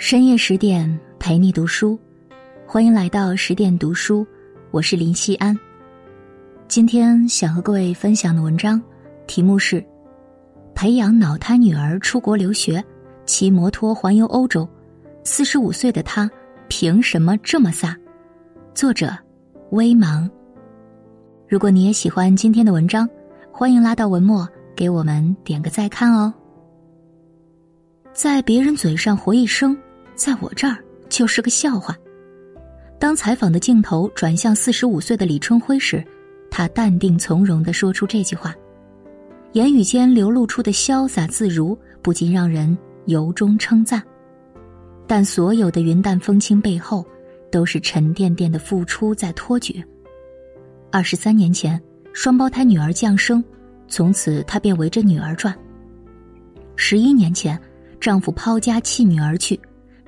深夜十点陪你读书，欢迎来到十点读书，我是林希安。今天想和各位分享的文章题目是：培养脑瘫女儿出国留学，骑摩托环游欧洲，四十五岁的她凭什么这么飒？作者：微芒。如果你也喜欢今天的文章，欢迎拉到文末给我们点个再看哦。在别人嘴上活一生。在我这儿就是个笑话。当采访的镜头转向四十五岁的李春辉时，他淡定从容的说出这句话，言语间流露出的潇洒自如，不禁让人由衷称赞。但所有的云淡风轻背后，都是沉甸甸的付出在托举。二十三年前，双胞胎女儿降生，从此她便围着女儿转。十一年前，丈夫抛家弃女而去。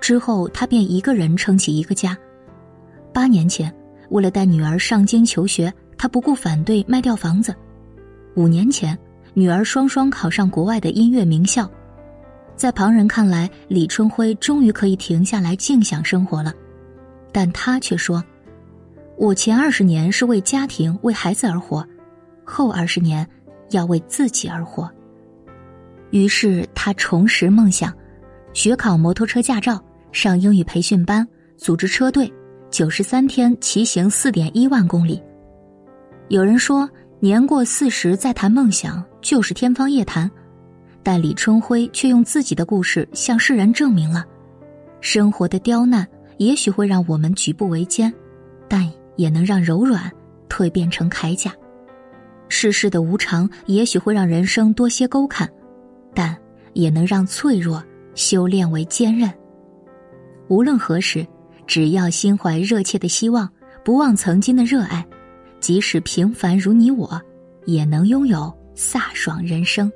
之后，他便一个人撑起一个家。八年前，为了带女儿上京求学，他不顾反对卖掉房子。五年前，女儿双双考上国外的音乐名校。在旁人看来，李春辉终于可以停下来静享生活了，但他却说：“我前二十年是为家庭、为孩子而活，后二十年要为自己而活。”于是，他重拾梦想，学考摩托车驾照。上英语培训班，组织车队，九十三天骑行四点一万公里。有人说，年过四十再谈梦想就是天方夜谭，但李春辉却用自己的故事向世人证明了：生活的刁难也许会让我们举步维艰，但也能让柔软蜕变成铠甲；世事的无常也许会让人生多些沟坎，但也能让脆弱修炼为坚韧。无论何时，只要心怀热切的希望，不忘曾经的热爱，即使平凡如你我，也能拥有飒爽人生。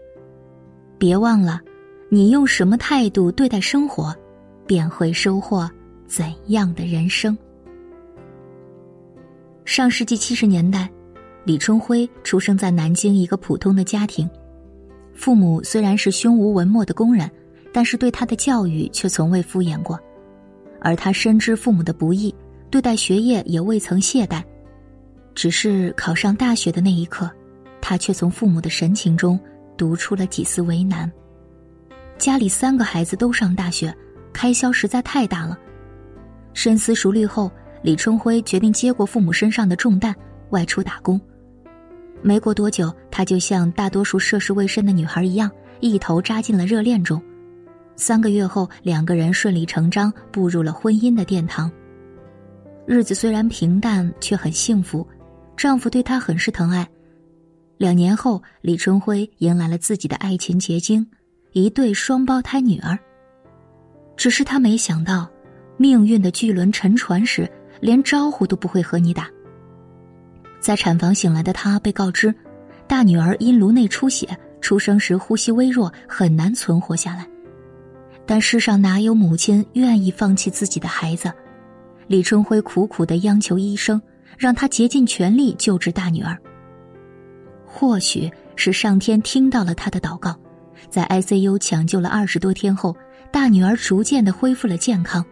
别忘了，你用什么态度对待生活，便会收获怎样的人生。上世纪七十年代，李春辉出生在南京一个普通的家庭，父母虽然是胸无文墨的工人，但是对他的教育却从未敷衍过。而他深知父母的不易，对待学业也未曾懈怠。只是考上大学的那一刻，他却从父母的神情中读出了几丝为难。家里三个孩子都上大学，开销实在太大了。深思熟虑后，李春辉决定接过父母身上的重担，外出打工。没过多久，他就像大多数涉世未深的女孩一样，一头扎进了热恋中。三个月后，两个人顺理成章步入了婚姻的殿堂。日子虽然平淡，却很幸福。丈夫对她很是疼爱。两年后，李春辉迎来了自己的爱情结晶，一对双胞胎女儿。只是他没想到，命运的巨轮沉船时，连招呼都不会和你打。在产房醒来的她被告知，大女儿因颅内出血，出生时呼吸微弱，很难存活下来。但世上哪有母亲愿意放弃自己的孩子？李春辉苦苦的央求医生，让他竭尽全力救治大女儿。或许是上天听到了他的祷告，在 ICU 抢救了二十多天后，大女儿逐渐的恢复了健康，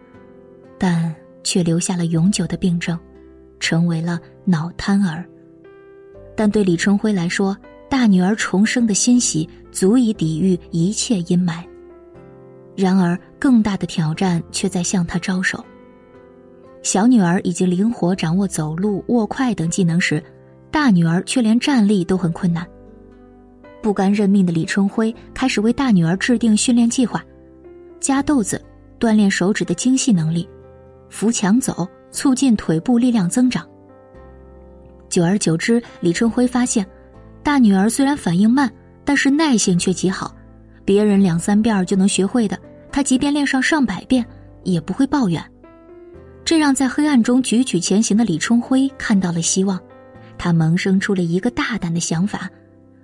但却留下了永久的病症，成为了脑瘫儿。但对李春辉来说，大女儿重生的欣喜足以抵御一切阴霾。然而，更大的挑战却在向他招手。小女儿已经灵活掌握走路、握筷等技能时，大女儿却连站立都很困难。不甘认命的李春辉开始为大女儿制定训练计划：加豆子锻炼手指的精细能力，扶墙走促进腿部力量增长。久而久之，李春辉发现，大女儿虽然反应慢，但是耐性却极好。别人两三遍就能学会的，他即便练上上百遍，也不会抱怨。这让在黑暗中踽踽前行的李春辉看到了希望，他萌生出了一个大胆的想法：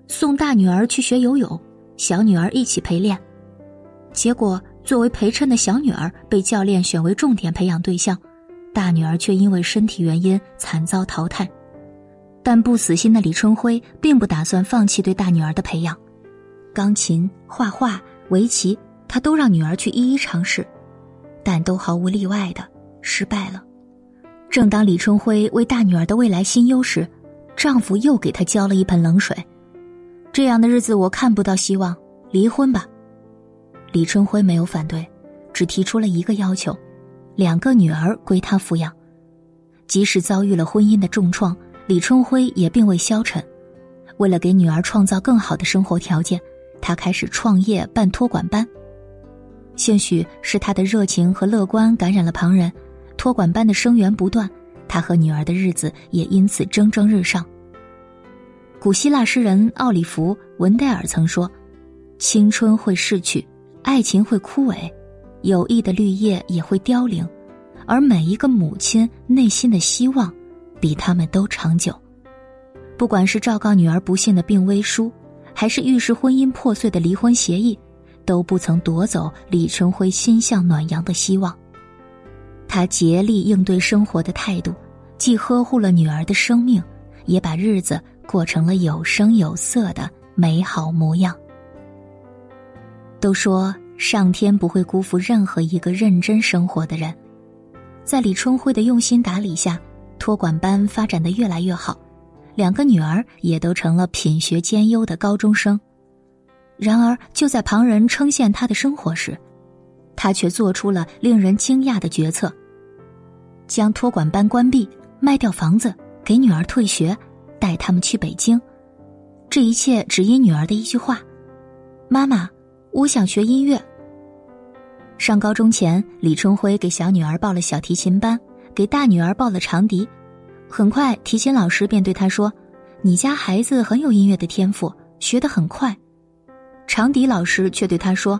送大女儿去学游泳，小女儿一起陪练。结果，作为陪衬的小女儿被教练选为重点培养对象，大女儿却因为身体原因惨遭淘汰。但不死心的李春辉并不打算放弃对大女儿的培养。钢琴、画画、围棋，他都让女儿去一一尝试。但都毫无例外的失败了。正当李春辉为大女儿的未来心忧时，丈夫又给她浇了一盆冷水。这样的日子我看不到希望，离婚吧。李春辉没有反对，只提出了一个要求：两个女儿归他抚养。即使遭遇了婚姻的重创，李春辉也并未消沉。为了给女儿创造更好的生活条件，他开始创业办托管班。兴许是他的热情和乐观感染了旁人，托管班的生源不断，他和女儿的日子也因此蒸蒸日上。古希腊诗人奥里弗·文戴尔曾说：“青春会逝去，爱情会枯萎，友谊的绿叶也会凋零。”而每一个母亲内心的希望，比他们都长久。不管是昭告女儿不幸的病危书，还是预示婚姻破碎的离婚协议，都不曾夺走李春辉心向暖阳的希望。他竭力应对生活的态度，既呵护了女儿的生命，也把日子过成了有声有色的美好模样。都说上天不会辜负任何一个认真生活的人。在李春辉的用心打理下，托管班发展的越来越好，两个女儿也都成了品学兼优的高中生。然而，就在旁人称羡他的生活时，他却做出了令人惊讶的决策：将托管班关闭，卖掉房子，给女儿退学，带他们去北京。这一切只因女儿的一句话：“妈妈，我想学音乐。”上高中前，李春辉给小女儿报了小提琴班，给大女儿报了长笛。很快，提琴老师便对他说：“你家孩子很有音乐的天赋，学得很快。”长笛老师却对他说：“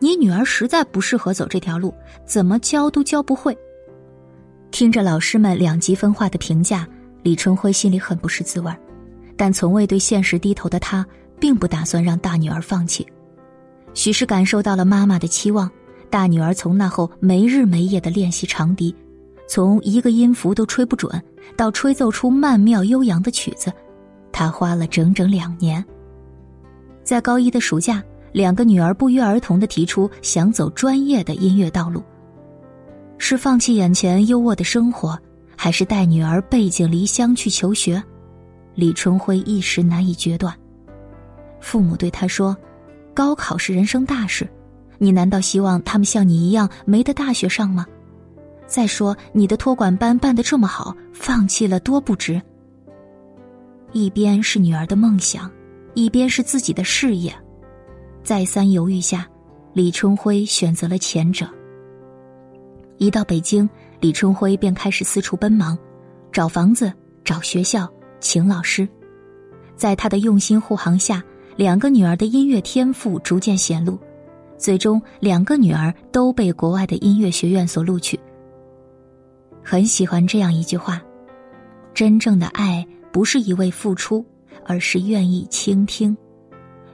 你女儿实在不适合走这条路，怎么教都教不会。”听着老师们两极分化的评价，李春辉心里很不是滋味但从未对现实低头的他，并不打算让大女儿放弃。许是感受到了妈妈的期望。大女儿从那后没日没夜的练习长笛，从一个音符都吹不准，到吹奏出曼妙悠扬的曲子，他花了整整两年。在高一的暑假，两个女儿不约而同的提出想走专业的音乐道路。是放弃眼前优渥的生活，还是带女儿背井离乡去求学？李春辉一时难以决断。父母对他说：“高考是人生大事。”你难道希望他们像你一样没得大学上吗？再说你的托管班办得这么好，放弃了多不值。一边是女儿的梦想，一边是自己的事业，再三犹豫下，李春辉选择了前者。一到北京，李春辉便开始四处奔忙，找房子、找学校、请老师。在他的用心护航下，两个女儿的音乐天赋逐渐显露。最终，两个女儿都被国外的音乐学院所录取。很喜欢这样一句话：“真正的爱不是一味付出，而是愿意倾听，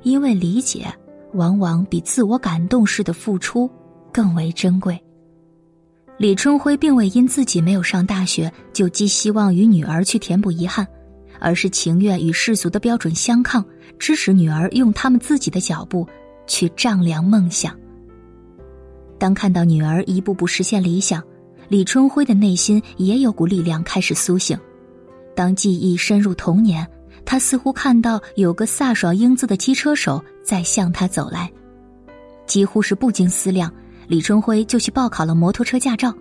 因为理解往往比自我感动式的付出更为珍贵。”李春辉并未因自己没有上大学就寄希望于女儿去填补遗憾，而是情愿与世俗的标准相抗，支持女儿用他们自己的脚步。去丈量梦想。当看到女儿一步步实现理想，李春辉的内心也有股力量开始苏醒。当记忆深入童年，他似乎看到有个飒爽英姿的机车手在向他走来。几乎是不经思量，李春辉就去报考了摩托车驾照。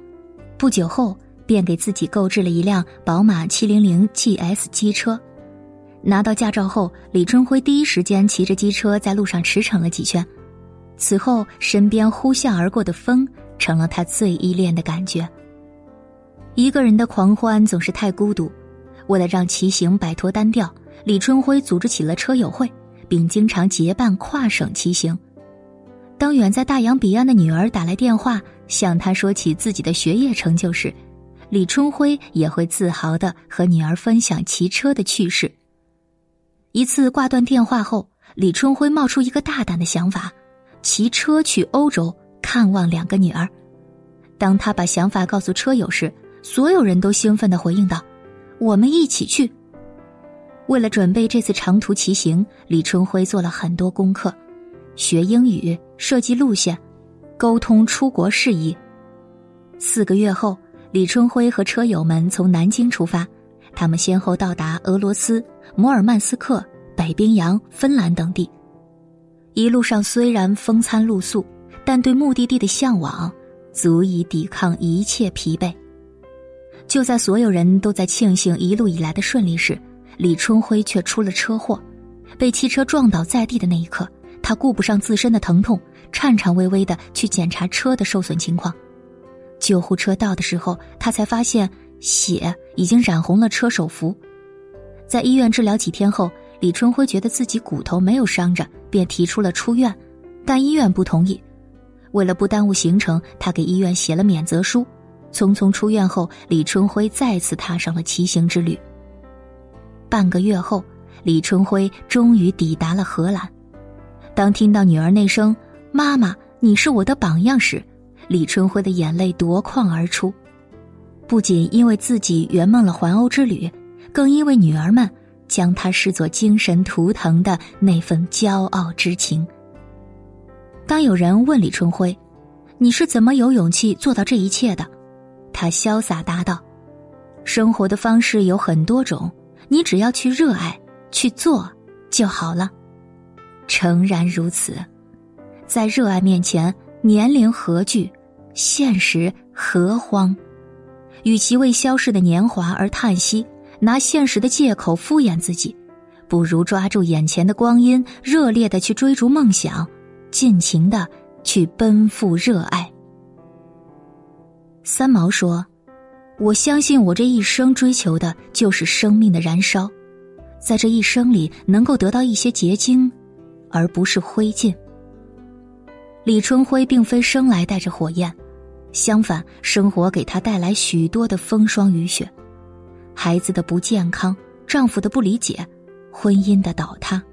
不久后，便给自己购置了一辆宝马七零零 GS 机车。拿到驾照后，李春辉第一时间骑着机车在路上驰骋了几圈。此后，身边呼啸而过的风成了他最依恋的感觉。一个人的狂欢总是太孤独，为了让骑行摆脱单调，李春辉组织起了车友会，并经常结伴跨省骑行。当远在大洋彼岸的女儿打来电话，向他说起自己的学业成就时，李春辉也会自豪的和女儿分享骑车的趣事。一次挂断电话后，李春辉冒出一个大胆的想法：骑车去欧洲看望两个女儿。当他把想法告诉车友时，所有人都兴奋的回应道：“我们一起去。”为了准备这次长途骑行，李春辉做了很多功课，学英语、设计路线、沟通出国事宜、四个月后，李春辉和车友们从南京出发，他们先后到达俄罗斯、摩尔曼斯克、北冰洋、芬兰等地。一路上虽然风餐露宿，但对目的地的向往足以抵抗一切疲惫。就在所有人都在庆幸一路以来的顺利时，李春辉却出了车祸，被汽车撞倒在地的那一刻，他顾不上自身的疼痛，颤颤巍巍的去检查车的受损情况。救护车到的时候，他才发现血已经染红了车手服。在医院治疗几天后。李春辉觉得自己骨头没有伤着，便提出了出院，但医院不同意。为了不耽误行程，他给医院写了免责书。匆匆出院后，李春辉再次踏上了骑行之旅。半个月后，李春辉终于抵达了荷兰。当听到女儿那声“妈妈，你是我的榜样”时，李春辉的眼泪夺眶而出。不仅因为自己圆梦了环欧之旅，更因为女儿们。将他视作精神图腾的那份骄傲之情。当有人问李春辉：“你是怎么有勇气做到这一切的？”他潇洒答道：“生活的方式有很多种，你只要去热爱，去做就好了。”诚然如此，在热爱面前，年龄何惧，现实何慌？与其为消逝的年华而叹息。拿现实的借口敷衍自己，不如抓住眼前的光阴，热烈的去追逐梦想，尽情的去奔赴热爱。三毛说：“我相信我这一生追求的就是生命的燃烧，在这一生里能够得到一些结晶，而不是灰烬。”李春辉并非生来带着火焰，相反，生活给他带来许多的风霜雨雪。孩子的不健康，丈夫的不理解，婚姻的倒塌，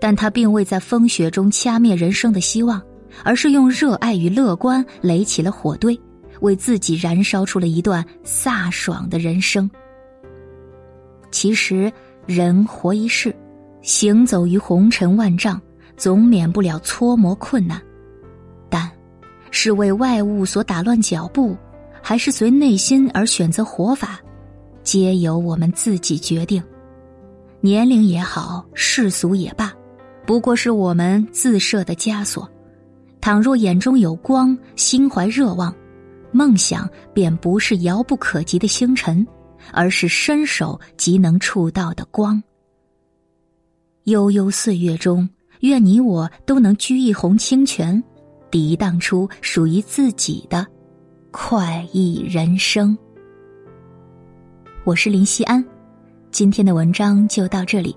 但他并未在风雪中掐灭人生的希望，而是用热爱与乐观垒起了火堆，为自己燃烧出了一段飒爽的人生。其实，人活一世，行走于红尘万丈，总免不了搓磨困难，但，是为外物所打乱脚步，还是随内心而选择活法？皆由我们自己决定，年龄也好，世俗也罢，不过是我们自设的枷锁。倘若眼中有光，心怀热望，梦想便不是遥不可及的星辰，而是伸手即能触到的光。悠悠岁月中，愿你我都能掬一泓清泉，涤荡出属于自己的快意人生。我是林夕安，今天的文章就到这里。